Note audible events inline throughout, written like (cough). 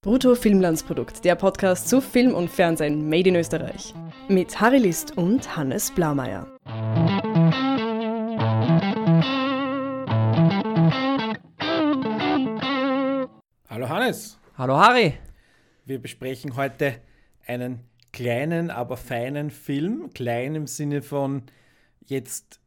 Brutto Filmlandsprodukt, der Podcast zu Film und Fernsehen made in Österreich. Mit Harry List und Hannes Blaumeier. Hallo Hannes. Hallo Harry. Wir besprechen heute einen kleinen, aber feinen Film. Klein im Sinne von jetzt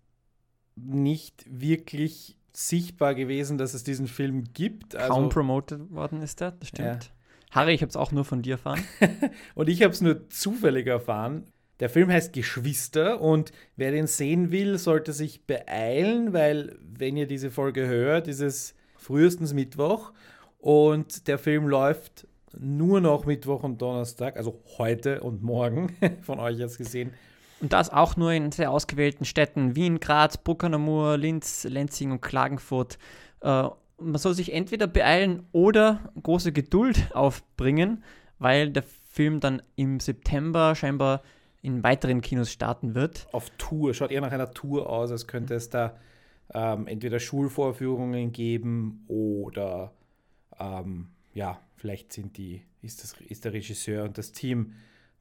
nicht wirklich sichtbar gewesen, dass es diesen Film gibt. Also, Kaum promoted worden ist der, das stimmt. Ja. Harry, ich habe es auch nur von dir erfahren. (laughs) und ich habe es nur zufällig erfahren. Der Film heißt Geschwister und wer den sehen will, sollte sich beeilen, weil wenn ihr diese Folge hört, ist es frühestens Mittwoch und der Film läuft nur noch Mittwoch und Donnerstag, also heute und morgen (laughs) von euch jetzt gesehen. Und das auch nur in sehr ausgewählten Städten Wien, Graz, Bruckernamur, Linz, Lenzing und Klagenfurt. Man soll sich entweder beeilen oder große Geduld (laughs) aufbringen, weil der Film dann im September scheinbar in weiteren Kinos starten wird. Auf Tour, schaut eher nach einer Tour aus, als könnte es da ähm, entweder Schulvorführungen geben oder ähm, ja, vielleicht sind die, ist, das, ist der Regisseur und das Team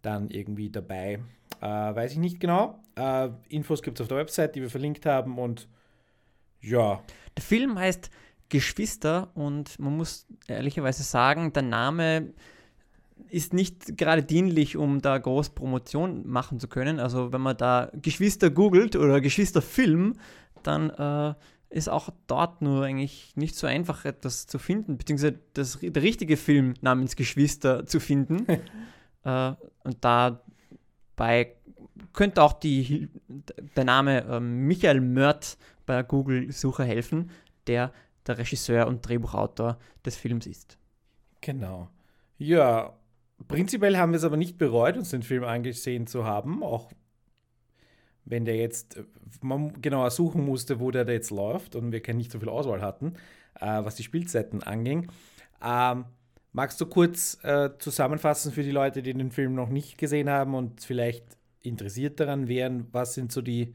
dann irgendwie dabei. Äh, weiß ich nicht genau. Äh, Infos gibt es auf der Website, die wir verlinkt haben und ja. Der Film heißt Geschwister und man muss ehrlicherweise sagen, der Name ist nicht gerade dienlich, um da groß Promotion machen zu können. Also wenn man da Geschwister googelt oder Geschwisterfilm, dann äh, ist auch dort nur eigentlich nicht so einfach etwas zu finden, beziehungsweise das, der richtige Film namens Geschwister zu finden. (laughs) äh, und dabei könnte auch die, der Name äh, Michael Mört bei Google-Suche helfen, der der Regisseur und Drehbuchautor des Films ist. Genau. Ja, prinzipiell haben wir es aber nicht bereut, uns den Film angesehen zu haben, auch wenn der jetzt, man genauer suchen musste, wo der jetzt läuft und wir nicht so viel Auswahl hatten, äh, was die Spielzeiten anging. Ähm, magst du kurz äh, zusammenfassen für die Leute, die den Film noch nicht gesehen haben und vielleicht interessiert daran wären, was sind so die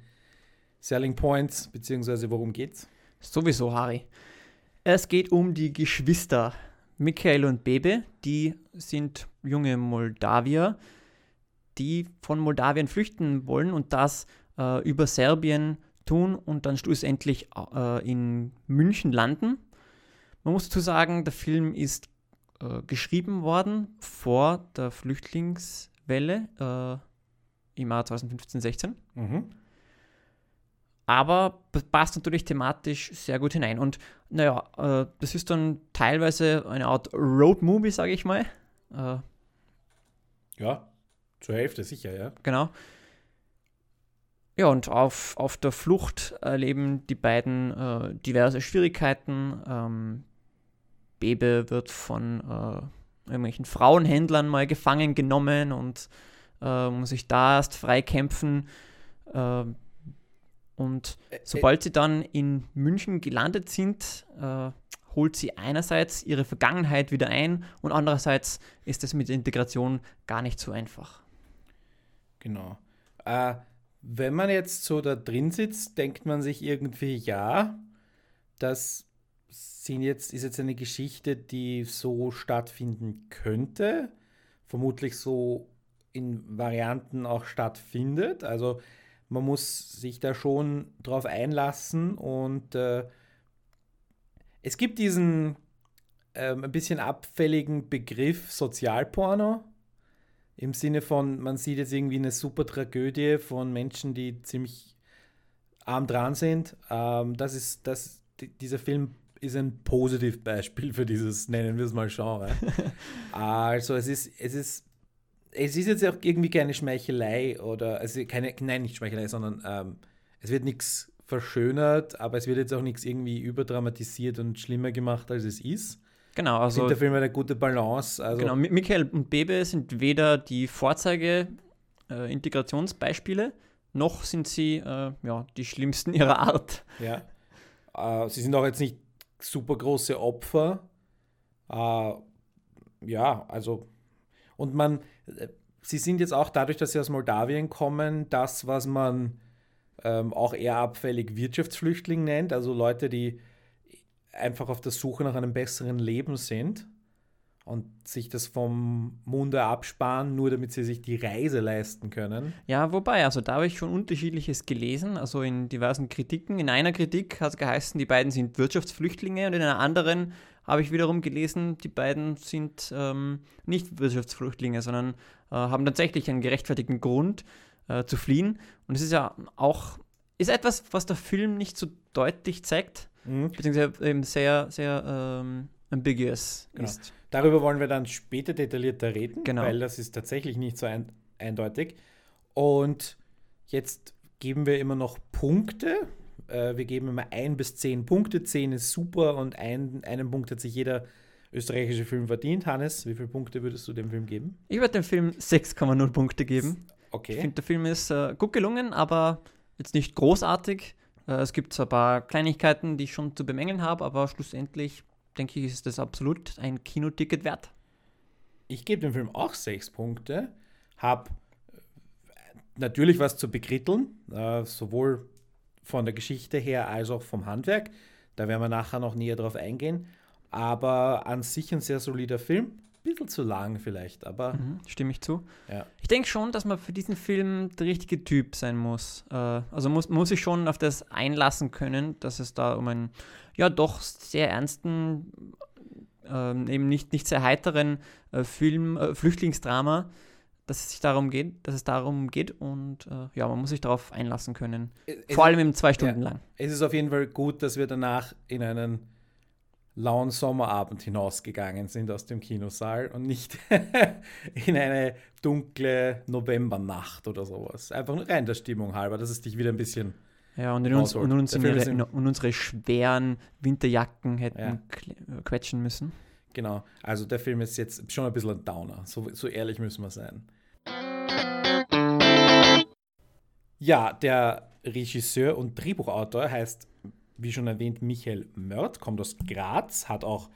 Selling Points, beziehungsweise worum geht's? Sowieso, Harry. Es geht um die Geschwister Michael und Bebe. Die sind junge Moldawier, die von Moldawien flüchten wollen und das äh, über Serbien tun und dann schlussendlich äh, in München landen. Man muss dazu sagen, der Film ist äh, geschrieben worden vor der Flüchtlingswelle äh, im Jahr 2015-16. Mhm aber passt natürlich thematisch sehr gut hinein. Und naja, äh, das ist dann teilweise eine Art Road-Movie, sage ich mal. Äh, ja, zur Hälfte sicher, ja. Genau. Ja, und auf, auf der Flucht erleben die beiden äh, diverse Schwierigkeiten. Ähm, Bebe wird von äh, irgendwelchen Frauenhändlern mal gefangen genommen und äh, muss sich da erst freikämpfen. Äh, und sobald sie dann in München gelandet sind, äh, holt sie einerseits ihre Vergangenheit wieder ein und andererseits ist es mit der Integration gar nicht so einfach. Genau. Äh, wenn man jetzt so da drin sitzt, denkt man sich irgendwie, ja, das sind jetzt, ist jetzt eine Geschichte, die so stattfinden könnte, vermutlich so in Varianten auch stattfindet. Also man muss sich da schon drauf einlassen und äh, es gibt diesen äh, ein bisschen abfälligen Begriff Sozialporno im Sinne von, man sieht jetzt irgendwie eine super Tragödie von Menschen, die ziemlich arm dran sind. Ähm, das ist, das, dieser Film ist ein Positivbeispiel für dieses, nennen wir es mal Genre. (laughs) also es ist, es ist es ist jetzt auch irgendwie keine Schmeichelei oder, also keine, nein, nicht Schmeichelei, sondern ähm, es wird nichts verschönert, aber es wird jetzt auch nichts irgendwie überdramatisiert und schlimmer gemacht, als es ist. Genau, also. Sind der Film eine gute Balance. Also genau, Michael und Bebe sind weder die Vorzeige-Integrationsbeispiele, äh, noch sind sie äh, ja, die schlimmsten (laughs) ihrer Art. Ja. Äh, sie sind auch jetzt nicht super große Opfer. Äh, ja, also und man, sie sind jetzt auch dadurch, dass sie aus Moldawien kommen, das, was man ähm, auch eher abfällig Wirtschaftsflüchtling nennt, also Leute, die einfach auf der Suche nach einem besseren Leben sind. und sich das vom Munde absparen, nur damit sie sich die Reise leisten können. Ja, wobei, also da habe ich schon unterschiedliches gelesen, also in diversen Kritiken. In einer Kritik hat es geheißen, die beiden sind Wirtschaftsflüchtlinge und in einer anderen habe ich wiederum gelesen, die beiden sind ähm, nicht Wirtschaftsflüchtlinge, sondern äh, haben tatsächlich einen gerechtfertigten Grund äh, zu fliehen. Und es ist ja auch, ist etwas, was der Film nicht so deutlich zeigt, mhm. beziehungsweise eben sehr, sehr ähm, ambiguous genau. ist. Darüber wollen wir dann später detaillierter reden, genau. weil das ist tatsächlich nicht so ein, eindeutig. Und jetzt geben wir immer noch Punkte. Äh, wir geben immer ein bis zehn Punkte. Zehn ist super und ein, einen Punkt hat sich jeder österreichische Film verdient. Hannes, wie viele Punkte würdest du dem Film geben? Ich würde dem Film 6,0 Punkte geben. Okay. Ich finde, der Film ist äh, gut gelungen, aber jetzt nicht großartig. Äh, es gibt zwar ein paar Kleinigkeiten, die ich schon zu bemängeln habe, aber schlussendlich denke ich, ist das absolut ein Kinoticket wert. Ich gebe dem Film auch sechs Punkte, habe äh, natürlich was zu bekritteln, äh, sowohl von der Geschichte her als auch vom Handwerk. Da werden wir nachher noch näher drauf eingehen. Aber an sich ein sehr solider Film. Bisschen zu lang vielleicht, aber. Mhm, stimme ich zu. Ja. Ich denke schon, dass man für diesen Film der richtige Typ sein muss. Äh, also muss, muss sich schon auf das einlassen können, dass es da um einen ja doch sehr ernsten, ähm, eben nicht, nicht sehr heiteren äh, Film, äh, Flüchtlingsdrama, dass es sich darum geht, dass es darum geht und äh, ja, man muss sich darauf einlassen können. Es Vor allem eben zwei Stunden ja, lang. Es ist auf jeden Fall gut, dass wir danach in einen lauen Sommerabend hinausgegangen sind aus dem Kinosaal und nicht (laughs) in eine dunkle Novembernacht oder sowas. Einfach nur rein der Stimmung halber, dass es dich wieder ein bisschen ja, und, in uns, und, uns ihre, in, und unsere schweren Winterjacken hätten ja. quetschen müssen. Genau, also der Film ist jetzt schon ein bisschen ein Downer, so, so ehrlich müssen wir sein. Ja, der Regisseur und Drehbuchautor heißt, wie schon erwähnt, Michael Mörth, kommt aus Graz, hat auch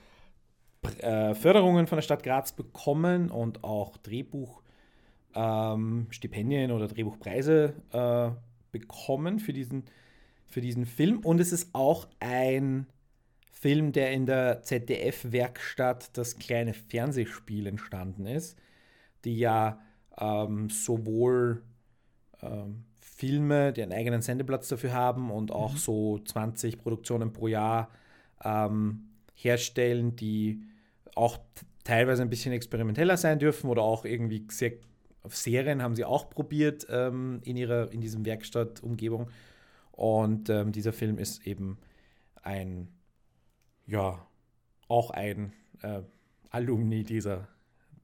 äh, Förderungen von der Stadt Graz bekommen und auch Drehbuchstipendien ähm, oder Drehbuchpreise äh, bekommen für diesen, für diesen Film. Und es ist auch ein Film, der in der ZDF-Werkstatt das kleine Fernsehspiel entstanden ist, die ja ähm, sowohl ähm, Filme, die einen eigenen Sendeplatz dafür haben und auch mhm. so 20 Produktionen pro Jahr ähm, herstellen, die auch teilweise ein bisschen experimenteller sein dürfen oder auch irgendwie sehr auf Serien haben sie auch probiert ähm, in ihrer in diesem Werkstattumgebung und ähm, dieser Film ist eben ein ja auch ein äh, Alumni dieser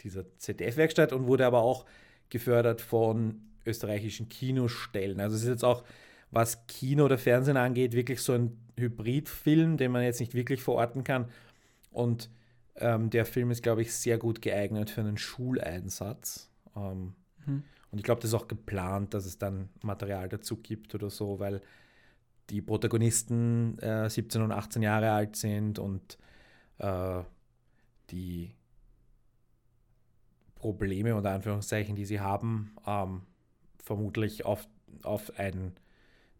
dieser ZDF-Werkstatt und wurde aber auch gefördert von österreichischen Kinostellen. Also es ist jetzt auch, was Kino oder Fernsehen angeht, wirklich so ein Hybridfilm, den man jetzt nicht wirklich verorten kann. Und ähm, der Film ist, glaube ich, sehr gut geeignet für einen Schuleinsatz. Ähm, mhm. Und ich glaube, das ist auch geplant, dass es dann Material dazu gibt oder so, weil die Protagonisten äh, 17 und 18 Jahre alt sind und äh, die Probleme unter Anführungszeichen, die sie haben, ähm, vermutlich auf, auf ein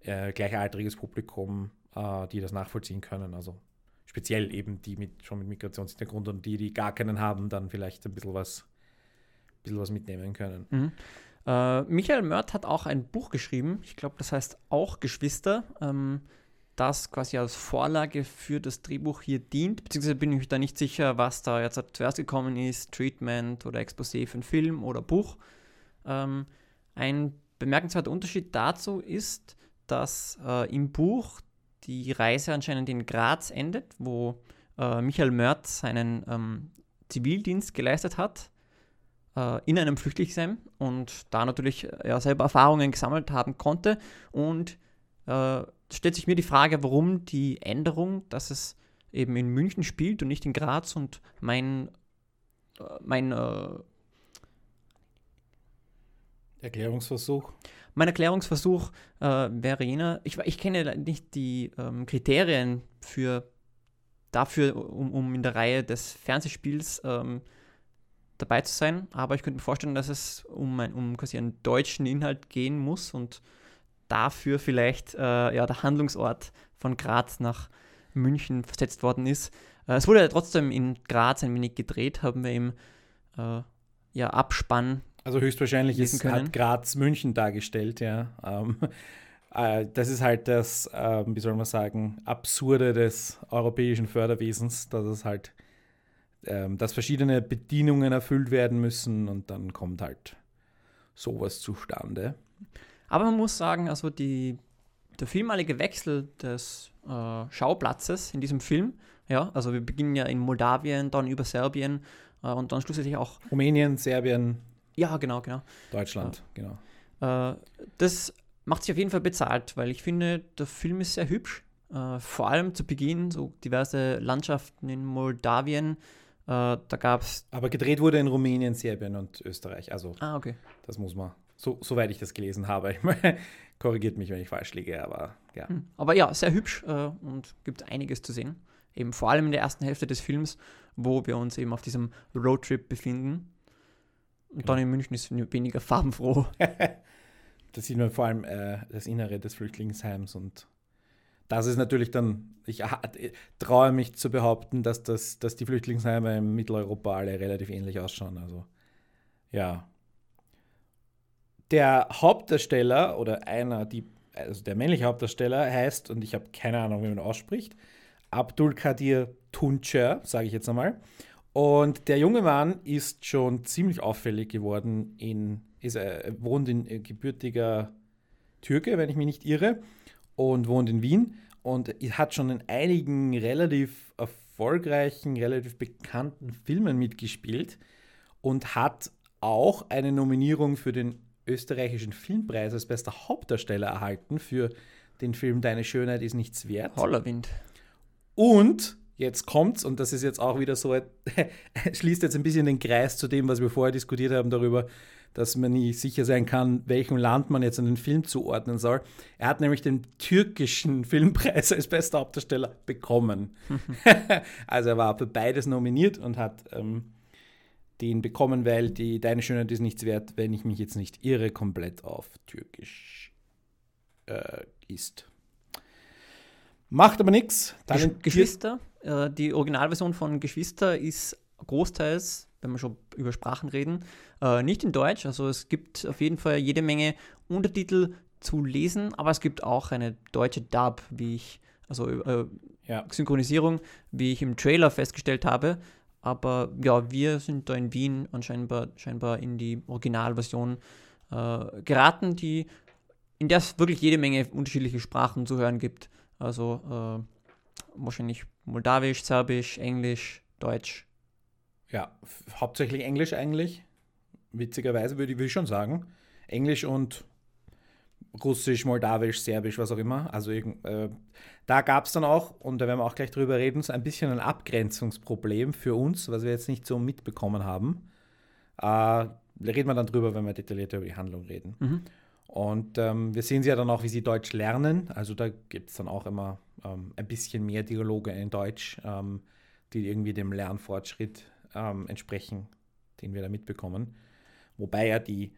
äh, gleichaltriges Publikum, äh, die das nachvollziehen können. Also speziell eben die mit schon mit Migrationshintergrund und die, die gar keinen haben, dann vielleicht ein bisschen was bisschen was mitnehmen können. Mhm. Äh, Michael Mörth hat auch ein Buch geschrieben, ich glaube, das heißt auch Geschwister, ähm, das quasi als Vorlage für das Drehbuch hier dient, beziehungsweise bin ich da nicht sicher, was da jetzt zuerst gekommen ist, Treatment oder Exposé für einen Film oder Buch. Ähm, ein bemerkenswerter Unterschied dazu ist, dass äh, im Buch die Reise anscheinend in Graz endet, wo äh, Michael Mörth seinen ähm, Zivildienst geleistet hat in einem Flüchtlingsheim und da natürlich äh, ja, selber Erfahrungen gesammelt haben konnte. Und äh, stellt sich mir die Frage, warum die Änderung, dass es eben in München spielt und nicht in Graz und mein, äh, mein äh, Erklärungsversuch. Mein Erklärungsversuch äh, wäre jener, ich, ich kenne nicht die ähm, Kriterien für dafür, um, um in der Reihe des Fernsehspiels ähm, dabei zu sein, aber ich könnte mir vorstellen, dass es um, ein, um quasi einen deutschen Inhalt gehen muss und dafür vielleicht äh, ja, der Handlungsort von Graz nach München versetzt worden ist. Äh, es wurde ja trotzdem in Graz ein wenig gedreht, haben wir im äh, ja, Abspann. Also höchstwahrscheinlich ist, hat Graz München dargestellt, ja. Ähm, (laughs) äh, das ist halt das, ähm, wie soll man sagen, Absurde des europäischen Förderwesens, dass es halt, ähm, dass verschiedene Bedienungen erfüllt werden müssen und dann kommt halt sowas zustande. Aber man muss sagen, also die, der vielmalige Wechsel des äh, Schauplatzes in diesem Film, ja, also wir beginnen ja in Moldawien, dann über Serbien äh, und dann schlussendlich auch, Rumänien, Serbien, ja, genau, genau. Deutschland, genau. Äh, das macht sich auf jeden Fall bezahlt, weil ich finde, der Film ist sehr hübsch. Äh, vor allem zu Beginn so diverse Landschaften in Moldawien. Äh, da gab es. Aber gedreht wurde in Rumänien, Serbien und Österreich. Also Ah, okay. das muss man, so, soweit ich das gelesen habe. (laughs) Korrigiert mich, wenn ich falsch liege, aber ja. Hm. Aber ja, sehr hübsch äh, und gibt einiges zu sehen. Eben vor allem in der ersten Hälfte des Films, wo wir uns eben auf diesem Roadtrip befinden. Und Genau. dann in München ist weniger farbenfroh. (laughs) Da sieht man vor allem äh, das Innere des Flüchtlingsheims und das ist natürlich dann, ich traue mich zu behaupten, dass, das, dass die Flüchtlingsheime in Mitteleuropa alle relativ ähnlich ausschauen. Also ja. Der Hauptdarsteller oder einer, die, also der männliche Hauptdarsteller heißt, und ich habe keine Ahnung, wie man ausspricht, Abdul Kadir Tuncer, sage ich jetzt einmal. Und der junge Mann ist schon ziemlich auffällig geworden in, ist, äh, wohnt in gebürtiger Türke, wenn ich mich nicht irre, und wohnt in Wien und hat schon in einigen relativ erfolgreichen, relativ bekannten Filmen mitgespielt und hat auch eine Nominierung für den österreichischen Filmpreis als bester Hauptdarsteller erhalten für den Film Deine Schönheit ist nichts wert. Hollerwind. Und jetzt kommt's, und das ist jetzt auch wieder so, (laughs) schließt jetzt ein bisschen den Kreis zu dem, was wir vorher diskutiert haben darüber, dass man nie sicher sein kann, welchem Land man jetzt einen Film zuordnen soll. Er hat nämlich den türkischen (laughs) Filmpreis als bester Hauptdarsteller bekommen. (laughs) also er war für beides nominiert und hat ähm, den bekommen, weil die Deine Schönheit ist nichts wert, wenn ich mich jetzt nicht irre, komplett auf Türkisch äh, ist. Macht aber nichts. Gesch Geschwister, äh, die Originalversion von Geschwister ist großteils, wenn wir schon über Sprachen reden, äh, nicht in Deutsch. Also es gibt auf jeden Fall jede Menge Untertitel zu lesen, aber es gibt auch eine deutsche Dub, wie ich, also äh, Ja. Synchronisierung, wie ich im Trailer festgestellt habe. Aber ja, wir sind da in Wien anscheinend scheinbar in die Originalversion äh, geraten, die, in der es wirklich jede Menge unterschiedliche Sprachen zu hören gibt. Also äh, wahrscheinlich Moldawisch, Serbisch, Englisch, Deutsch. Ja, hauptsächlich Englisch eigentlich. Witzigerweise würde ich, würde ich schon sagen. Englisch und Russisch, Moldawisch, Serbisch, was auch immer. Also äh, da gab es dann auch, und da werden wir auch gleich drüber reden, so ein bisschen ein Abgrenzungsproblem für uns, was wir jetzt nicht so mitbekommen haben. Äh, da reden wir dann drüber, wenn wir detaillierter über die Handlung reden. Mhm. Und ähm, wir sehen sie ja dann auch, wie sie Deutsch lernen. Also da gibt es dann auch immer ähm, ein bisschen mehr Dialoge in Deutsch, ähm, die irgendwie dem Lernfortschritt ähm, entsprechen, den wir da mitbekommen. Wobei ja die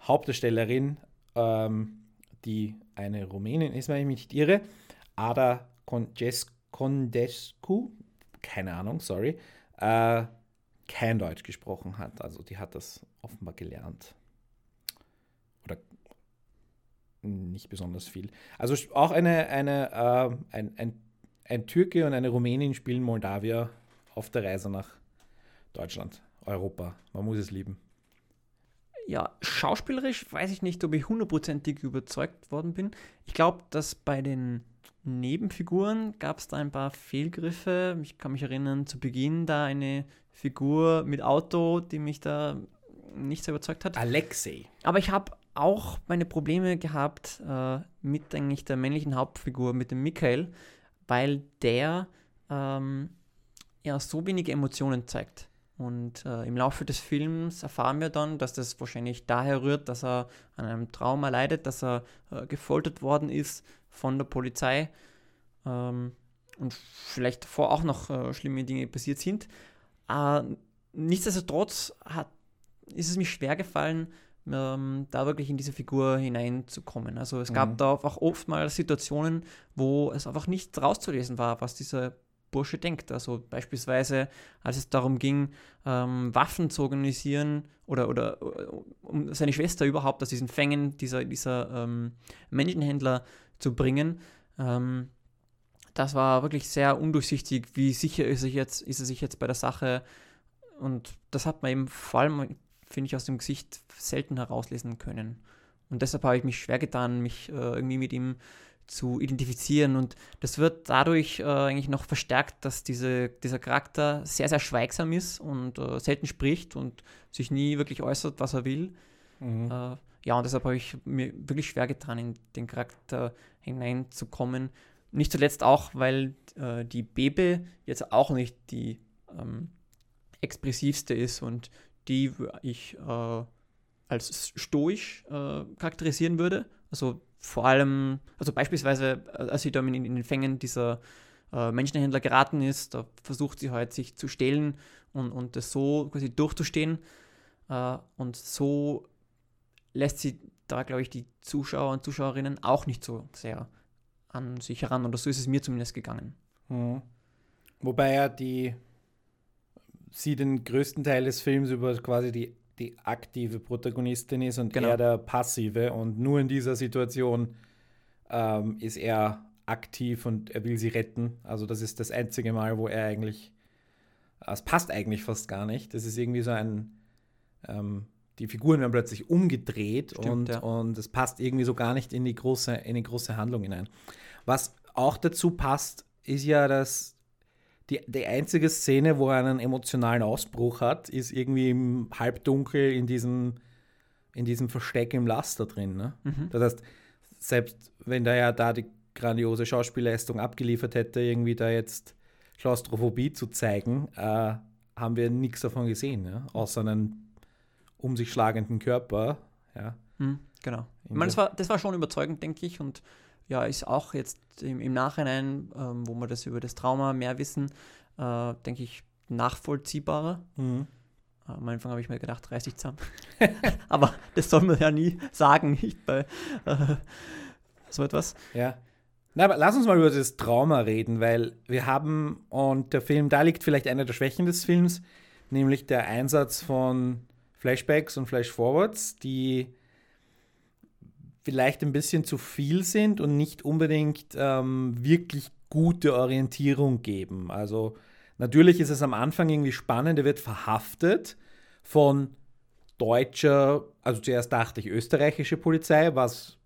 Hauptdarstellerin, ähm, die eine Rumänin ist, wenn ich mich nicht irre, Ada Condescu, keine Ahnung, sorry, äh, kein Deutsch gesprochen hat. Also die hat das offenbar gelernt. Oder nicht besonders viel. Also auch eine, eine, äh, ein, ein, ein Türke und eine Rumänin spielen Moldawier auf der Reise nach Deutschland, Europa. Man muss es lieben. Ja, schauspielerisch weiß ich nicht, ob ich hundertprozentig überzeugt worden bin. Ich glaube, dass bei den Nebenfiguren gab es da ein paar Fehlgriffe. Ich kann mich erinnern, zu Beginn da eine Figur mit Auto, die mich da nicht so überzeugt hat. Alexei. Aber ich habe auch meine Probleme gehabt äh, mit eigentlich der männlichen Hauptfigur, mit dem Michael, weil der ähm, ja so wenige Emotionen zeigt. Und äh, im Laufe des Films erfahren wir dann, dass das wahrscheinlich daher rührt, dass er an einem Trauma leidet, dass er äh, gefoltert worden ist von der Polizei ähm, und vielleicht davor auch noch äh, schlimme Dinge passiert sind. Äh, nichtsdestotrotz hat, ist es mir schwer gefallen, ähm, da wirklich in diese Figur hineinzukommen. Also es gab Mhm. da auch oftmals Situationen, wo es einfach nicht rauszulesen war, was dieser Bursche denkt. Also beispielsweise, als es darum ging, ähm, Waffen zu organisieren oder, oder um seine Schwester überhaupt aus diesen Fängen dieser, dieser ähm, Menschenhändler zu bringen. Ähm, das war wirklich sehr undurchsichtig, wie sicher ist er, jetzt, ist er sich jetzt bei der Sache. Und das hat man eben vor allem, finde ich, aus dem Gesicht selten herauslesen können. Und deshalb habe ich mich schwer getan, mich äh, irgendwie mit ihm zu identifizieren. Und das wird dadurch äh, eigentlich noch verstärkt, dass diese, dieser Charakter sehr, sehr schweigsam ist und äh, selten spricht und sich nie wirklich äußert, was er will. Mhm. Äh, ja, und deshalb habe ich mir wirklich schwer getan, in den Charakter hineinzukommen. Nicht zuletzt auch, weil äh, die Bebe jetzt auch nicht die ähm, expressivste ist und die ich äh, als stoisch äh, charakterisieren würde. Also vor allem, also beispielsweise, äh, als sie da in, in den Fängen dieser äh, Menschenhändler geraten ist, da versucht sie halt sich zu stellen und, und das so quasi durchzustehen. Äh, und so lässt sie da, glaube ich, die Zuschauer und Zuschauerinnen auch nicht so sehr an sich heran. Oder so ist es mir zumindest gegangen. Mhm. Wobei ja die sie den größten Teil des Films über quasi die die aktive Protagonistin ist und genau. er der passive. Und nur in dieser Situation ähm, ist er aktiv und er will sie retten. Also das ist das einzige Mal, wo er eigentlich, es passt eigentlich fast gar nicht. Das ist irgendwie so ein, ähm, die Figuren werden plötzlich umgedreht Stimmt, und, ja. und es passt irgendwie so gar nicht in die große, in die große Handlung hinein. Was auch dazu passt, ist ja, dass die, die einzige Szene, wo er einen emotionalen Ausbruch hat, ist irgendwie im Halbdunkel in diesem, in diesem Versteck im Laster drin. Ne? Mhm. Das heißt, selbst wenn der ja da die grandiose Schauspielleistung abgeliefert hätte, irgendwie da jetzt Klaustrophobie zu zeigen, äh, haben wir nichts davon gesehen, ja? außer einen um sich schlagenden Körper. Ja. Mhm, genau. Ich meine, das war, das war schon überzeugend, denke ich, und ja, ist auch jetzt im, im Nachhinein, ähm, wo wir das über das Trauma mehr wissen, äh, denke ich, nachvollziehbarer. Mhm. Am Anfang habe ich mir gedacht, reiß dich zusammen. (laughs) Aber das soll man ja nie sagen, nicht bei äh, so etwas. Ja. Na, aber lass uns mal über das Trauma reden, weil wir haben, und der Film, da liegt vielleicht eine der Schwächen des Films, nämlich der Einsatz von Flashbacks und Flashforwards, die vielleicht ein bisschen zu viel sind und nicht unbedingt ähm, wirklich gute Orientierung geben. Also natürlich ist es am Anfang irgendwie spannend, er wird verhaftet von deutscher, also zuerst dachte ich österreichische Polizei, was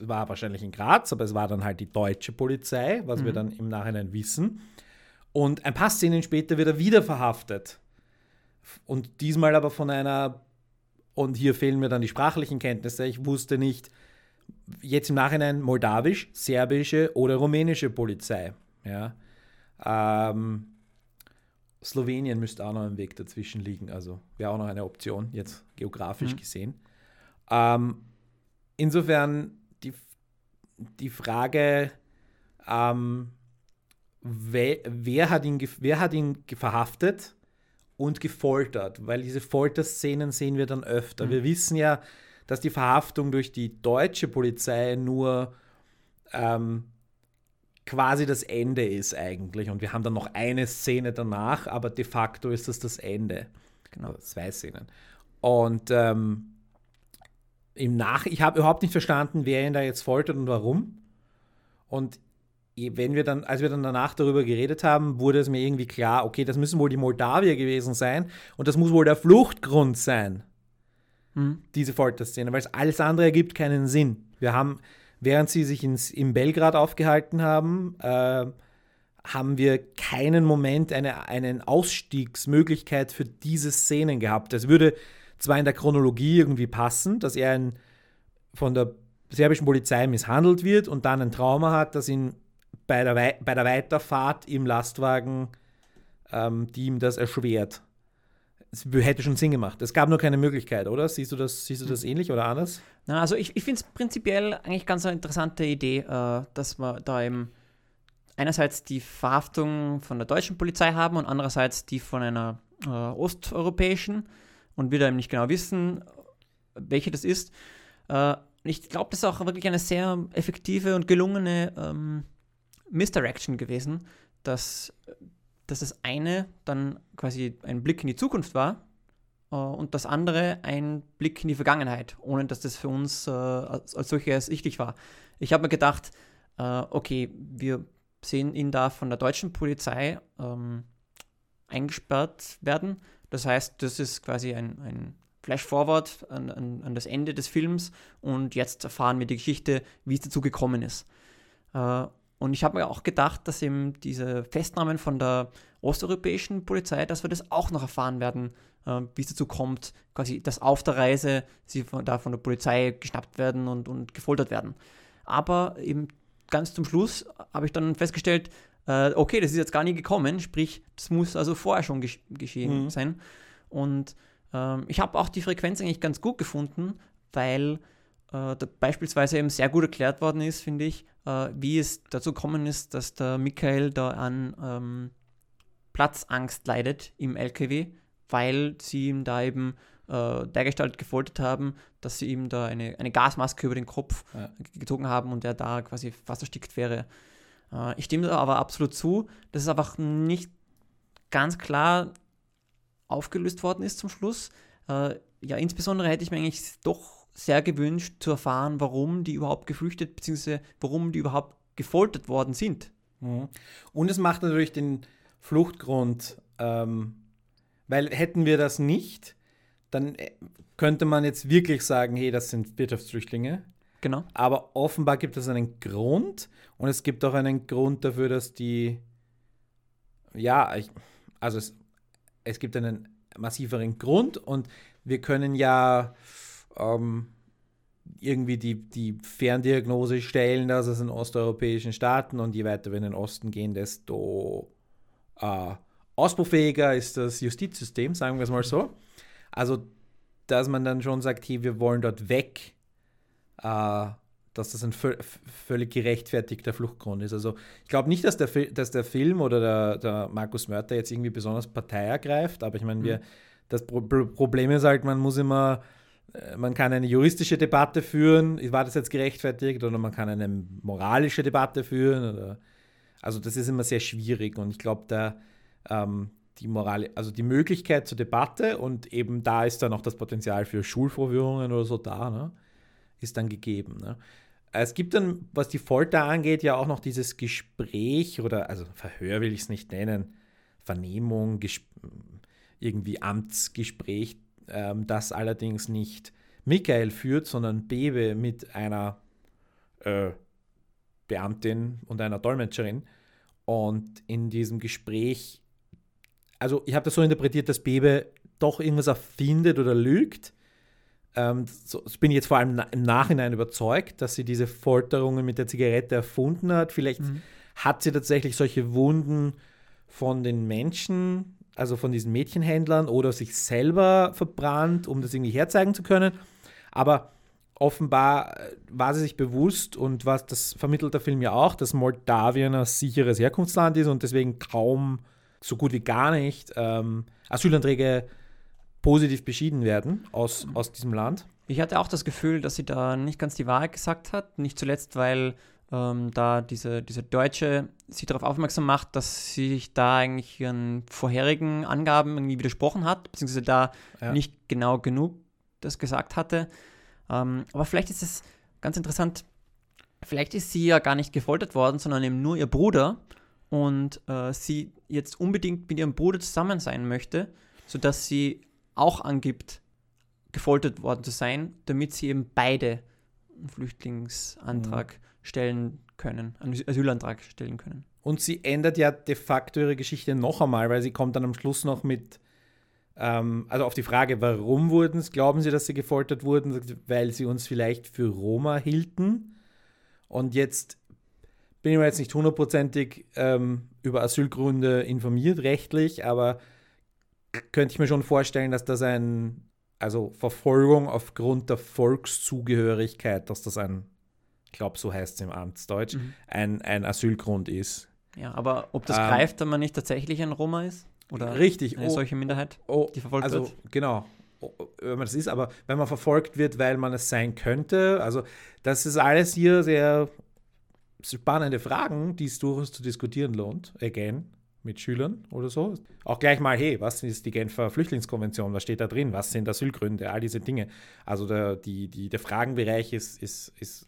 war wahrscheinlich in Graz, aber es war dann halt die deutsche Polizei, was mhm. wir dann im Nachhinein wissen. Und ein paar Szenen später wird er wieder verhaftet. Und diesmal aber von einer und hier fehlen mir dann die sprachlichen Kenntnisse. Ich wusste nicht, jetzt im Nachhinein moldawisch, serbische oder rumänische Polizei. Ja. Ähm, Slowenien müsste auch noch ein Weg dazwischen liegen, also wäre auch noch eine Option, jetzt geografisch mhm. gesehen. Ähm, insofern die, die Frage, ähm, wer, wer, hat ihn, wer hat ihn verhaftet und gefoltert, weil diese Folterszenen sehen wir dann öfter. Mhm. Wir wissen ja, dass die Verhaftung durch die deutsche Polizei nur ähm, quasi das Ende ist eigentlich. Und wir haben dann noch eine Szene danach, aber de facto ist das das Ende. Genau, zwei Szenen. Und ähm, im Nach, ich habe überhaupt nicht verstanden, wer ihn da jetzt foltert und warum. Und wenn wir dann, als wir dann danach darüber geredet haben, wurde es mir irgendwie klar, okay, das müssen wohl die Moldawier gewesen sein und das muss wohl der Fluchtgrund sein. Mhm. Diese Folterszene, weil es alles andere ergibt keinen Sinn. Wir haben, während sie sich ins, in Belgrad aufgehalten haben, äh, haben wir keinen Moment eine eine Ausstiegsmöglichkeit für diese Szenen gehabt. Es würde zwar in der Chronologie irgendwie passen, dass er ein, von der serbischen Polizei misshandelt wird und dann ein Trauma hat, das ihn bei der, Wei bei der Weiterfahrt im Lastwagen ähm, die ihm das erschwert. Es hätte schon Sinn gemacht. Es gab nur keine Möglichkeit, oder? Siehst du das, siehst du das hm. ähnlich oder anders? Na, also ich, ich finde es prinzipiell eigentlich ganz eine interessante Idee, äh, dass wir da eben einerseits die Verhaftung von der deutschen Polizei haben und andererseits die von einer äh, osteuropäischen und wir da eben nicht genau wissen, welche das ist. Äh, ich glaube, das ist auch wirklich eine sehr effektive und gelungene ähm, Misdirection gewesen, dass, dass das eine dann quasi ein Blick in die Zukunft war äh, und das andere ein Blick in die Vergangenheit, ohne dass das für uns äh, als, als solches ersichtlich war. Ich habe mir gedacht, äh, okay, wir sehen ihn da von der deutschen Polizei ähm, eingesperrt werden. Das heißt, das ist quasi ein, ein Flash-Forward an, an, an, das Ende des Films und jetzt erfahren wir die Geschichte, wie es dazu gekommen ist. Äh, und ich habe mir auch gedacht, dass eben diese Festnahmen von der osteuropäischen Polizei, dass wir das auch noch erfahren werden, äh, wie es dazu kommt, quasi, dass auf der Reise sie von, da von der Polizei geschnappt werden und, und gefoltert werden. Aber eben ganz zum Schluss habe ich dann festgestellt, äh, okay, das ist jetzt gar nie gekommen, sprich, das muss also vorher schon gesch geschehen mhm. sein. Und ähm, ich habe auch die Frequenz eigentlich ganz gut gefunden, weil äh, beispielsweise eben sehr gut erklärt worden ist, finde ich, äh, wie es dazu gekommen ist, dass der Michael da an ähm, Platzangst leidet im LKW, weil sie ihm da eben äh, dergestalt gefoltert haben, dass sie ihm da eine, eine Gasmaske über den Kopf ja. gezogen haben und er da quasi fast erstickt wäre. Äh, ich stimme da aber absolut zu, dass es einfach nicht ganz klar aufgelöst worden ist zum Schluss. Äh, ja, insbesondere hätte ich mir eigentlich doch sehr gewünscht zu erfahren, warum die überhaupt geflüchtet bzw. warum die überhaupt gefoltert worden sind. Mhm. Und es macht natürlich den Fluchtgrund, ähm, weil hätten wir das nicht, dann äh, könnte man jetzt wirklich sagen, hey, das sind Wirtschaftsflüchtlinge. Genau. Aber offenbar gibt es einen Grund und es gibt auch einen Grund dafür, dass die, ja, ich, also es, es gibt einen massiveren Grund und wir können ja ähm, irgendwie die, die Ferndiagnose stellen, dass es in osteuropäischen Staaten und je weiter wir in den Osten gehen, desto äh, ausbaufähiger ist das Justizsystem, sagen wir es mal so. Also, dass man dann schon sagt, hey, wir wollen dort weg, äh, dass das ein völlig gerechtfertigter Fluchtgrund ist. Also ich glaube nicht, dass der, dass der Film oder der, der Markus Mörter jetzt irgendwie besonders Partei ergreift, aber ich meine, mhm. das Pro Problem ist halt, man muss immer, man kann eine juristische Debatte führen, war das jetzt gerechtfertigt, oder man kann eine moralische Debatte führen. Oder, also das ist immer sehr schwierig und ich glaube, da ähm, die Moral, also die Möglichkeit zur Debatte und eben da ist dann auch das Potenzial für Schulvorführungen oder so da, ne? ist dann gegeben. Ne? Es gibt dann, was die Folter angeht, ja auch noch dieses Gespräch oder, also Verhör will ich es nicht nennen, Vernehmung, Gesp irgendwie Amtsgespräch, ähm, das allerdings nicht Michael führt, sondern Bebe mit einer äh, Beamtin und einer Dolmetscherin. Und in diesem Gespräch also ich habe das so interpretiert, dass Bebe doch irgendwas erfindet oder lügt. Ähm, so, bin ich jetzt vor allem na im Nachhinein überzeugt, dass sie diese Folterungen mit der Zigarette erfunden hat. Vielleicht mhm. hat sie tatsächlich solche Wunden von den Menschen, also von diesen Mädchenhändlern oder sich selber verbrannt, um das irgendwie herzeigen zu können. Aber offenbar äh, war sie sich bewusst und was das vermittelt der Film ja auch, dass Moldawien ein sicheres Herkunftsland ist und deswegen kaum so gut wie gar nicht ähm, Asylanträge positiv beschieden werden aus, aus diesem Land. Ich hatte auch das Gefühl, dass sie da nicht ganz die Wahrheit gesagt hat. Nicht zuletzt, weil ähm, da diese, diese Deutsche sie darauf aufmerksam macht, dass sie sich da eigentlich ihren vorherigen Angaben irgendwie widersprochen hat, beziehungsweise da ja. nicht genau genug das gesagt hatte. Ähm, aber vielleicht ist es ganz interessant, vielleicht ist sie ja gar nicht gefoltert worden, sondern eben nur ihr Bruder und äh, sie jetzt unbedingt mit ihrem Bruder zusammen sein möchte, sodass sie auch angibt, gefoltert worden zu sein, damit sie eben beide einen Flüchtlingsantrag mhm. Stellen können, einen Asylantrag stellen können. Und sie ändert ja de facto ihre Geschichte noch einmal, weil sie kommt dann am Schluss noch mit, ähm, also auf die Frage, warum wurden es, glauben Sie, dass sie gefoltert wurden, weil sie uns vielleicht für Roma hielten. Und jetzt bin ich mir jetzt nicht hundertprozentig ähm, über Asylgründe informiert, rechtlich, aber könnte ich mir schon vorstellen, dass das ein, also Verfolgung aufgrund der Volkszugehörigkeit, dass das ein, glaube, so heißt es im Amtsdeutsch, mhm. ein, ein Asylgrund ist. Ja, aber ob das ähm, greift, wenn man nicht tatsächlich ein Roma ist? Oder richtig, eine oh, solche Minderheit, oh, die verfolgt also, wird? Genau, oh, wenn man das ist, aber wenn man verfolgt wird, weil man es sein könnte, also das ist alles hier sehr spannende Fragen, die es durchaus zu diskutieren lohnt, again, mit Schülern oder so. Auch gleich mal, hey, was ist die Genfer Flüchtlingskonvention? Was steht da drin? Was sind Asylgründe? All diese Dinge. Also der, die, die, der Fragenbereich ist, ist, ist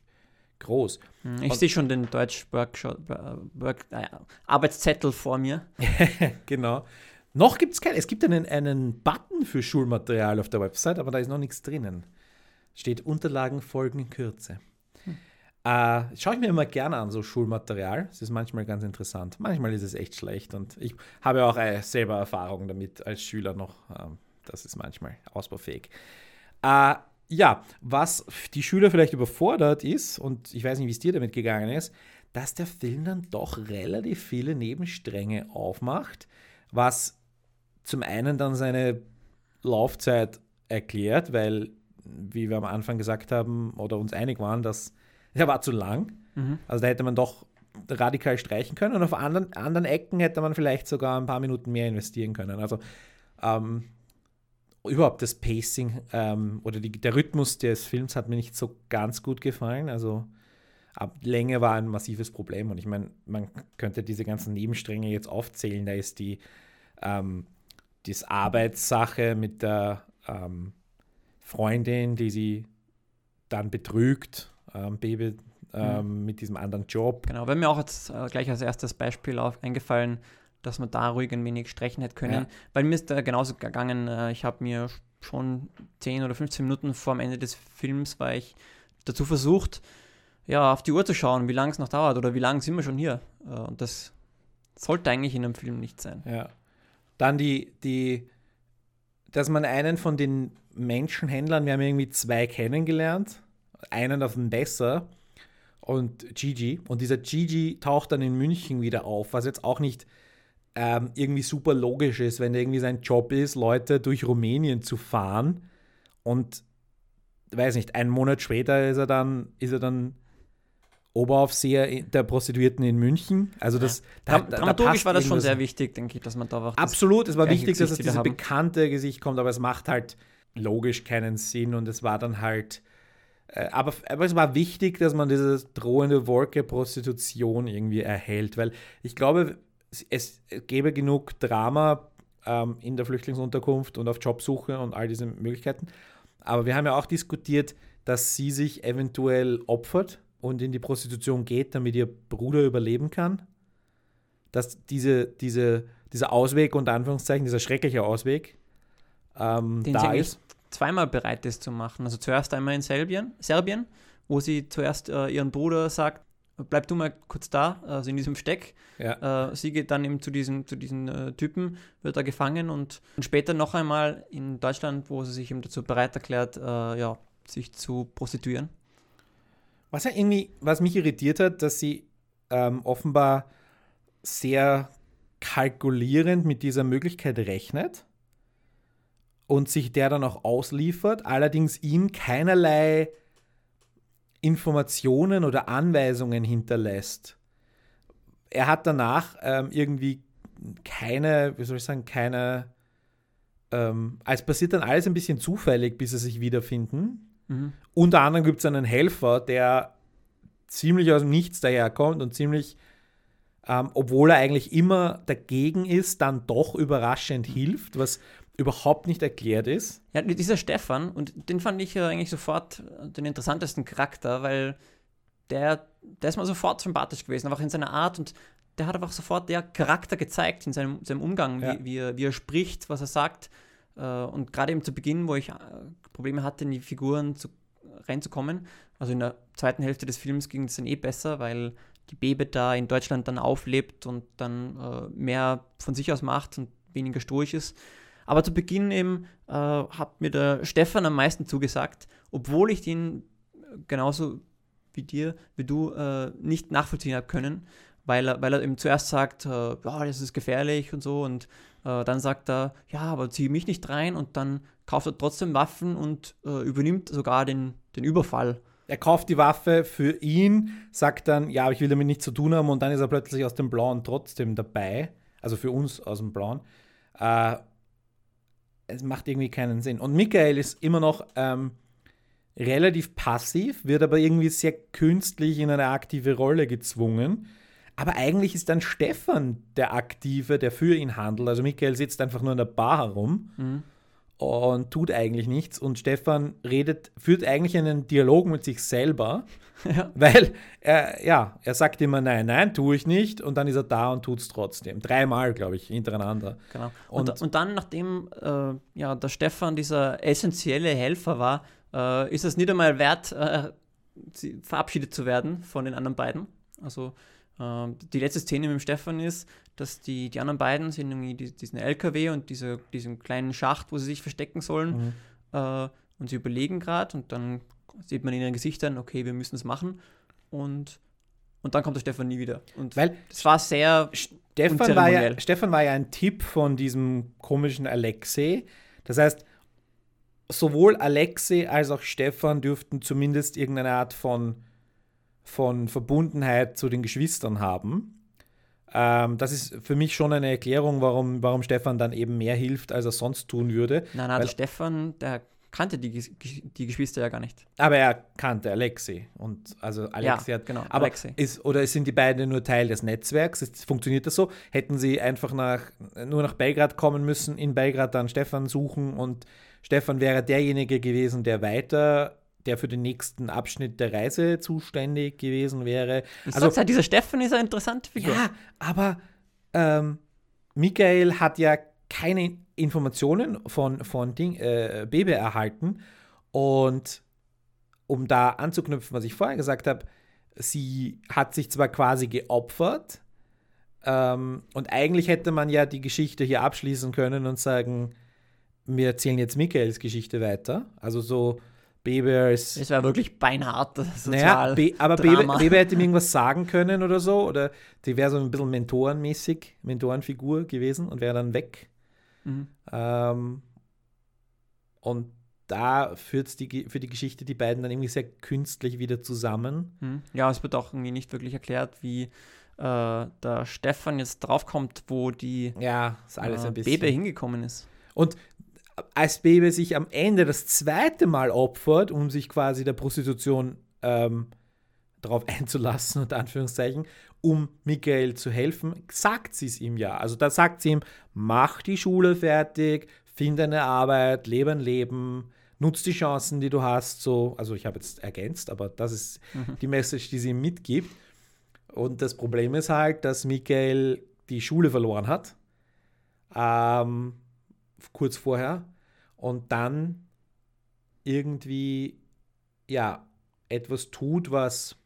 groß. Hm, ich sehe schon den Deutsch-Workshop, Work, äh, Arbeitszettel vor mir. (laughs) genau. Noch gibt es keinen. Es gibt einen, einen Button für Schulmaterial auf der Website, aber da ist noch nichts drinnen. Steht Unterlagen folgen in Kürze. Hm. Äh, schaue ich mir immer gerne an, so Schulmaterial. Es ist manchmal ganz interessant. Manchmal ist es echt schlecht und ich habe auch äh, selber Erfahrung damit als Schüler noch. Äh, das ist manchmal ausbaufähig. Äh, ja, was die Schüler vielleicht überfordert ist, und ich weiß nicht, wie es dir damit gegangen ist, dass der Film dann doch relativ viele Nebenstränge aufmacht, was zum einen dann seine Laufzeit erklärt, weil, wie wir am Anfang gesagt haben oder uns einig waren, dass (laughs) er war zu lang. Mhm. Also da hätte man doch radikal streichen können und auf anderen, anderen Ecken hätte man vielleicht sogar ein paar Minuten mehr investieren können. Also ähm, überhaupt das Pacing ähm, oder die, der Rhythmus des Films hat mir nicht so ganz gut gefallen. Also ab Länge war ein massives Problem und ich meine, man könnte diese ganzen Nebenstränge jetzt aufzählen. Da ist die ähm, das Arbeitssache mit der ähm, Freundin, die sie dann betrügt, ähm, Baby ähm, mhm. mit diesem anderen Job. Genau, wäre mir auch jetzt äh, gleich als erstes Beispiel auf, eingefallen, dass man da ruhig ein wenig strechen hätte können. Ja. Weil mir ist da genauso gegangen, äh, ich habe mir schon 10 oder 15 Minuten vor dem Ende des Films, war ich dazu versucht, ja, auf die Uhr zu schauen, wie lange es noch dauert oder wie lange sind wir schon hier. Äh, und das sollte eigentlich in einem Film nicht sein. Ja. Dann die, die, dass man einen von den Menschenhändlern, wir haben irgendwie zwei kennengelernt, einen auf dem Besser und Gigi. Und dieser Gigi taucht dann in München wieder auf, was jetzt auch nicht ähm, irgendwie super logisch ist, wenn irgendwie sein Job ist, Leute durch Rumänien zu fahren und weiß nicht, einen Monat später ist er dann, ist er dann Oberaufseher der Prostituierten in München. Also das ja. da, Dramaturgisch da war das schon sehr wichtig, denke ich, dass man da auch Absolut, es war wichtig, dass es dieses haben. bekannte Gesicht kommt, aber es macht halt logisch keinen Sinn und es war dann halt äh, aber, aber es war wichtig, dass man diese drohende Wolke Prostitution irgendwie erhält, weil ich glaube, es, gäbe genug Drama ähm, in der Flüchtlingsunterkunft und auf Jobsuche und all diese Möglichkeiten. Aber wir haben ja auch diskutiert, dass sie sich eventuell opfert und in die Prostitution geht, damit ihr Bruder überleben kann. Dass diese, diese, dieser Ausweg, unter Anführungszeichen, dieser schreckliche Ausweg, ähm, Den da ist. zweimal bereit ist zu machen. Also zuerst einmal in Serbien, Serbien wo sie zuerst äh, ihren Bruder sagt, bleib du mal kurz da, also in diesem Steck. Ja. Äh, sie geht dann eben zu diesen, zu diesen äh, Typen, wird da gefangen und, und, später noch einmal in Deutschland, wo sie sich eben dazu bereit erklärt, äh, ja, sich zu prostituieren. Was ja irgendwie, was mich irritiert hat, dass sie ähm, offenbar sehr kalkulierend mit dieser Möglichkeit rechnet und sich der dann auch ausliefert, allerdings ihm keinerlei Informationen oder Anweisungen hinterlässt. Er hat danach ähm, irgendwie keine, wie soll ich sagen, keine, ähm, es passiert dann alles ein bisschen zufällig, bis sie sich wiederfinden. Mhm. Unter anderem gibt es einen Helfer, der ziemlich aus dem Nichts daherkommt und ziemlich, ähm, obwohl er eigentlich immer dagegen ist, dann doch überraschend hilft, was überhaupt nicht erklärt ist. Ja, dieser Stefan, und den fand ich eigentlich sofort den interessantesten Charakter, weil der, der ist mal sofort sympathisch gewesen, einfach in seiner Art und der hat einfach sofort der Charakter gezeigt in seinem, seinem Umgang, ja. wie, wie, er, wie er spricht, was er sagt. Äh, und gerade eben zu Beginn, wo ich äh, Probleme hatte, in die Figuren zu, reinzukommen, also in der zweiten Hälfte des Films ging es dann eh besser, weil die Baby da in Deutschland dann auflebt und dann äh, mehr von sich aus macht und weniger stoisch ist. Aber zu Beginn eben äh, hat mir der Stefan am meisten zugesagt, obwohl ich den genauso wie dir, wie du, äh, nicht nachvollziehen habe können, weil er, weil er eben zuerst sagt, äh, ja, das ist gefährlich und so und äh, dann sagt er, ja, aber zieh mich nicht rein und dann kauft er trotzdem Waffen und äh, übernimmt sogar den, den Überfall. Er kauft die Waffe für ihn, sagt dann, ja, aber ich will damit nichts zu tun haben und dann ist er plötzlich aus dem Blauen trotzdem dabei. Also für uns aus dem Blauen. Äh, es macht irgendwie keinen Sinn. Und Michael ist immer noch ähm, relativ passiv, wird aber irgendwie sehr künstlich in eine aktive Rolle gezwungen. Aber eigentlich ist dann Stefan der Aktive, der für ihn handelt. Also Michael sitzt einfach nur in der Bar herum Mhm. Und tut eigentlich nichts. Und Stefan redet, führt eigentlich einen Dialog mit sich selber, (laughs) Ja. weil er, ja, er sagt immer, nein, nein, tue ich nicht. Und dann ist er da und tut es trotzdem. Dreimal, glaube ich, hintereinander. Genau. Und, Und- und, dann, nachdem äh, ja, der Stefan dieser essentielle Helfer war, äh, ist es nicht einmal wert, äh, sie- verabschiedet zu werden von den anderen beiden. Also äh, die letzte Szene mit dem Stefan ist, dass die, die anderen beiden sind irgendwie die, diesen LKW und diese, diesen kleinen Schacht, wo sie sich verstecken sollen. Äh, und sie überlegen gerade und dann sieht man in ihren Gesichtern, okay, wir müssen es machen. Und, und dann kommt der Stefan nie wieder. Und Weil das war sehr Stefan war, ja. Stefan war ja ein Tipp von diesem komischen Alexei. Das heißt, sowohl Alexei als auch Stefan dürften zumindest irgendeine Art von, von Verbundenheit zu den Geschwistern haben. Ähm, das ist für mich schon eine Erklärung, warum, warum Stefan dann eben mehr hilft, als er sonst tun würde. Nein, nein, der Stefan, der kannte die, die Geschwister ja gar nicht. Aber er kannte Alexei. Und also Alexei Ja, hat. genau, Aber Alexei. Ist, oder sind die beiden nur Teil des Netzwerks? Ist, funktioniert das so? Hätten sie einfach nach, nur nach Belgrad kommen müssen, in Belgrad dann Stefan suchen und Stefan wäre derjenige gewesen, der weiter, der für den nächsten Abschnitt der Reise zuständig gewesen wäre. Ich also, halt, dieser Stefan ist eine interessante Figur. ja, aber ähm, Michael hat ja keine Informationen von, von Ding, äh, Bebe erhalten. Und um da anzuknüpfen, was ich vorher gesagt habe, sie hat sich zwar quasi geopfert, ähm, und eigentlich hätte man ja die Geschichte hier abschließen können und sagen, wir erzählen jetzt Michaels Geschichte weiter. Also so Bebe als Es war wirklich beinhart. naja, Be aber Bebe, hätte ihm irgendwas sagen können oder so. Oder die wäre so ein bisschen mentorenmäßig, Mentorenfigur gewesen und wäre dann weg. Mhm. Ähm, und da führt die, für die Geschichte die beiden dann irgendwie sehr künstlich wieder zusammen. Mhm. Ja, es wird auch irgendwie nicht wirklich erklärt, wie äh, der Stefan jetzt draufkommt, wo die Ja, ist alles äh, ein bisschen. Bebe hingekommen ist. Und als Bebe sich am Ende das zweite Mal opfert, um sich quasi der Prostitution ähm, darauf (laughs) einzulassen, unter Anführungszeichen, um Michael zu helfen, sagt sie es ihm ja. Also da sagt sie ihm, mach die Schule fertig, find eine Arbeit, lebe ein Leben, nutz die Chancen, die du hast. So, also ich habe jetzt ergänzt, aber das ist die Message, die sie ihm mitgibt. Und das Problem ist halt, dass Michael die Schule verloren hat. Ähm, kurz vorher und dann irgendwie ja etwas tut, was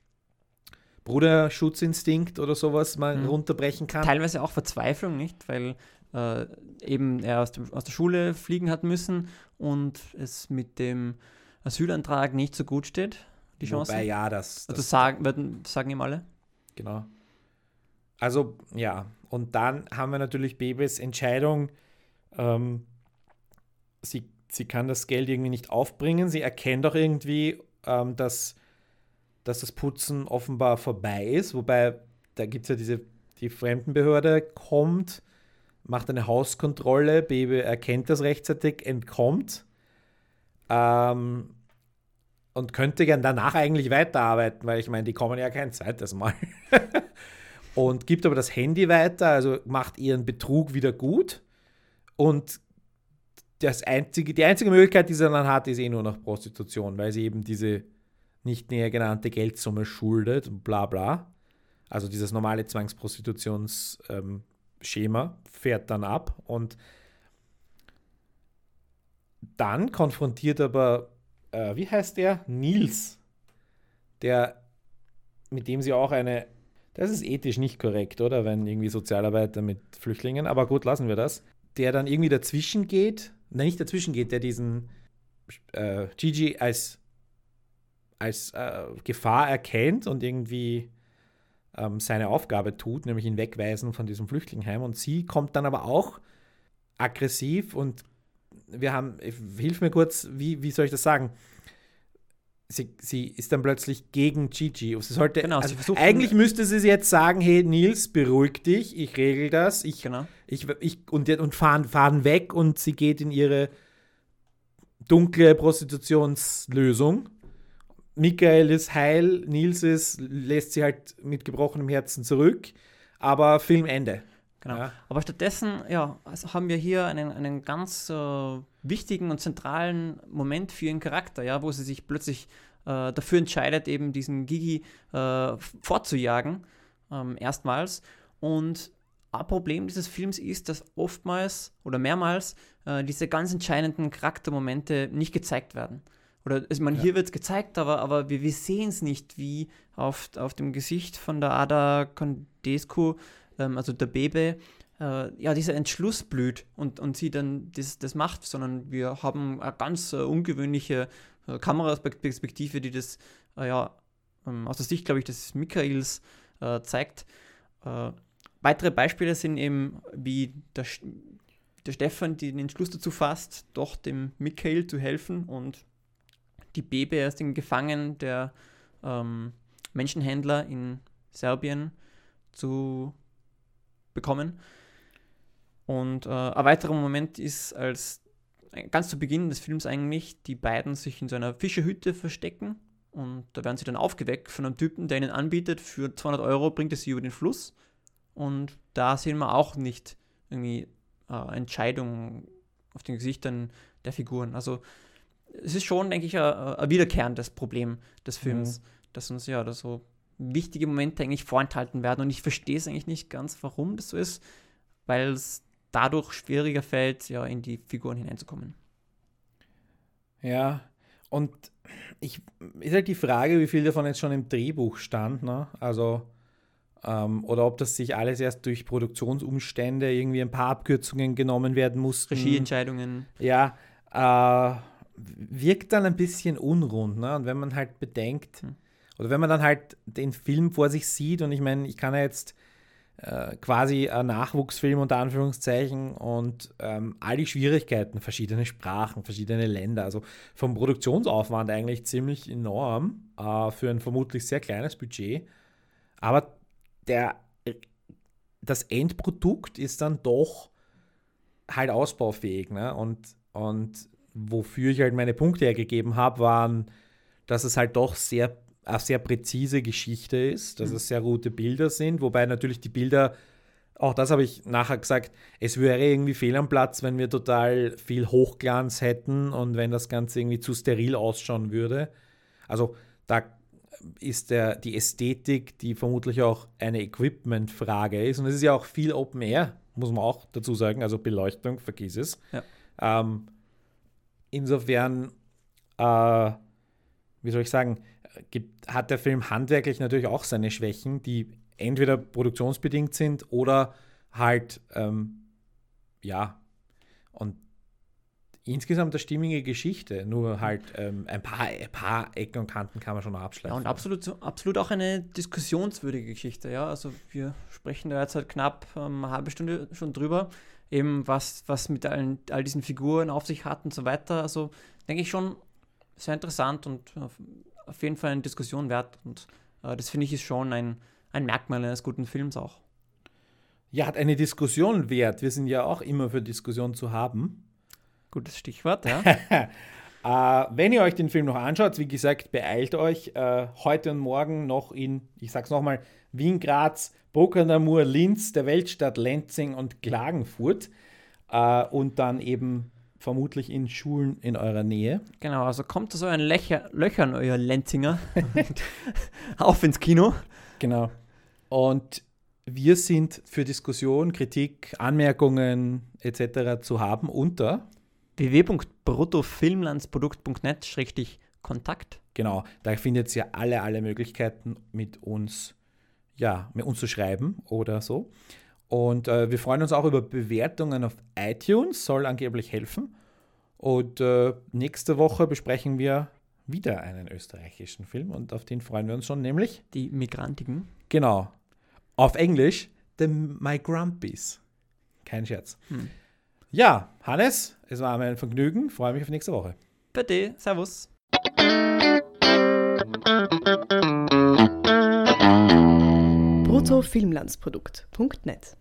Bruderschutzinstinkt oder sowas mal Mhm. runterbrechen kann. Teilweise auch Verzweiflung, nicht? Weil äh, eben er aus, dem, aus der Schule fliegen hat müssen und es mit dem Asylantrag nicht so gut steht, die Chance. Wobei, ja, das, also das sagen, werden, sagen ihm alle. genau. Also ja, und dann haben wir natürlich Bebes Entscheidung. Ähm, sie, sie kann das Geld irgendwie nicht aufbringen. Sie erkennt auch irgendwie, ähm, dass, dass das Putzen offenbar vorbei ist. Wobei, da gibt es ja diese, die Fremdenbehörde kommt, macht eine Hauskontrolle, Bebe erkennt das rechtzeitig, entkommt. Ähm, und könnte gern danach eigentlich weiterarbeiten, weil ich meine, die kommen ja kein zweites Mal. (laughs) und gibt aber das Handy weiter, also macht ihren Betrug wieder gut. Und das einzige, die einzige Möglichkeit, die sie dann hat, ist eh nur noch Prostitution, weil sie eben diese nicht näher genannte Geldsumme schuldet und bla bla. Also dieses normale Zwangsprostitutionsschema fährt dann ab und dann konfrontiert aber, äh, wie heißt der? Nils, der, mit dem sie auch eine, das ist ethisch nicht korrekt, oder? Wenn irgendwie Sozialarbeiter mit Flüchtlingen, aber gut, lassen wir das. Der dann irgendwie dazwischen geht, nicht dazwischen geht, der diesen äh, Gigi als, als äh, Gefahr erkennt und irgendwie ähm, seine Aufgabe tut, nämlich ihn wegweisen von diesem Flüchtlingheim. Und sie kommt dann aber auch aggressiv und wir haben, hilf mir kurz, wie, wie soll ich das sagen? Sie, sie ist dann plötzlich gegen Gigi. Sie sollte, Genau, also eigentlich müsste sie jetzt sagen, hey Nils, beruhig dich, ich regel das, ich, Genau. ich, ich und, und fahren, fahren weg und sie geht in ihre dunkle Prostitutionslösung. Michael ist heil, Nils ist, lässt sie halt mit gebrochenem Herzen zurück, aber Filmende. Genau. Ja. Aber stattdessen ja, also haben wir hier einen, einen ganz äh, wichtigen und zentralen Moment für ihren Charakter, ja, wo sie sich plötzlich äh, dafür entscheidet, eben diesen Gigi äh, fortzujagen, ähm, erstmals. Und ein Problem dieses Films ist, dass oftmals oder mehrmals äh, diese ganz entscheidenden Charaktermomente nicht gezeigt werden. Oder also man, Ja. hier wird es gezeigt, aber, aber wir, wir sehen es nicht, wie auf, auf dem Gesicht von der Ada Condescu, ähm, also der Baby, äh, ja, dieser Entschluss blüht und, und sie dann das, das macht, sondern wir haben eine ganz äh, ungewöhnliche äh, Kameraperspektive, die das äh, ja, ähm, aus der Sicht, glaube ich, des Michaels äh, zeigt. Äh, weitere Beispiele sind eben, wie der, der Stefan den Entschluss dazu fasst, doch dem Michael zu helfen und die Baby aus den Gefangenen der ähm, Menschenhändler in Serbien zu bekommen. Und äh, ein weiterer Moment ist, als äh, ganz zu Beginn des Films eigentlich die beiden sich in so einer Fischerhütte verstecken und da werden sie dann aufgeweckt von einem Typen, der ihnen anbietet, für 200 Euro bringt es sie über den Fluss. Und da sehen wir auch nicht irgendwie äh, Entscheidungen auf den Gesichtern der Figuren. Also es ist schon, denke ich, ein, ein wiederkehrendes Problem des Films, dass uns ja da so wichtige Momente eigentlich vorenthalten werden. Und ich verstehe es eigentlich nicht ganz, warum das so ist, weil es dadurch schwieriger fällt, ja, in die Figuren hineinzukommen. Ja, und ich, ist halt die Frage, wie viel davon jetzt schon im Drehbuch stand, ne? Also, ähm, oder ob das sich alles erst durch Produktionsumstände irgendwie ein paar Abkürzungen genommen werden mussten. Regieentscheidungen. Ja, äh, wirkt dann ein bisschen unrund, ne? Und wenn man halt bedenkt, Hm. Oder wenn man dann halt den Film vor sich sieht, und ich meine, ich kann ja jetzt äh, quasi ein Nachwuchsfilm unter Anführungszeichen und ähm, all die Schwierigkeiten, verschiedene Sprachen, verschiedene Länder, also vom Produktionsaufwand eigentlich ziemlich enorm äh, für ein vermutlich sehr kleines Budget. Aber der, das Endprodukt ist dann doch halt ausbaufähig. Ne? Und, und wofür ich halt meine Punkte hergegeben habe, waren, dass es halt doch sehr eine sehr präzise Geschichte ist, dass Mhm. es sehr gute Bilder sind, wobei natürlich die Bilder, auch das habe ich nachher gesagt, es wäre irgendwie fehl am Platz, wenn wir total viel Hochglanz hätten und wenn das Ganze irgendwie zu steril ausschauen würde. Also da ist der, die Ästhetik, die vermutlich auch eine Equipment-Frage ist. Und es ist ja auch viel Open Air, muss man auch dazu sagen. Also Beleuchtung, vergiss es. Ja. Ähm, insofern, äh, wie soll ich sagen, gibt, hat der Film handwerklich natürlich auch seine Schwächen, die entweder produktionsbedingt sind oder halt, ähm, ja, und insgesamt eine stimmige Geschichte, nur halt ähm, ein, paar, ein paar Ecken und Kanten kann man schon noch Ja, abschleifen. und absolut, so- absolut auch eine diskussionswürdige Geschichte, ja. Also wir sprechen da jetzt halt knapp ähm, eine halbe Stunde schon drüber, eben was, was mit allen, all diesen Figuren auf sich hat und so weiter. Also denke ich schon sehr interessant und auf, auf jeden Fall eine Diskussion wert. Und äh, das finde ich ist schon ein, ein Merkmal eines guten Films auch. Ja, hat eine Diskussion wert. Wir sind ja auch immer für Diskussion zu haben. Gutes Stichwort, ja. (laughs) Äh, wenn ihr euch den Film noch anschaut, wie gesagt, beeilt euch. Äh, heute und morgen noch in, ich sag's nochmal, Wien, Graz, Bokernamur, Linz, der Weltstadt Lenzing und Klagenfurt. Äh, und dann eben vermutlich in Schulen in eurer Nähe. genau, also kommt aus euren Löcher, Löchern, euer Lenzinger, (laughs) auf ins Kino. Genau. Und wir sind für Diskussion, Kritik, Anmerkungen etc. zu haben unter, www.bruttofilmlandsprodukt.net-kontakt. genau, da findet ihr alle, alle Möglichkeiten mit uns, ja, mit uns zu schreiben oder so. Und äh, wir freuen uns auch über Bewertungen auf iTunes, soll angeblich helfen. Und äh, nächste Woche besprechen wir wieder einen österreichischen Film und auf den freuen wir uns schon, nämlich, Die Migrantigen. genau, auf Englisch, The My Grumpies. Kein Scherz. Hm. Ja, Hannes, es war mir ein Vergnügen. Freue mich auf nächste Woche. Bitte, Servus. bruttofilmlandsprodukt.net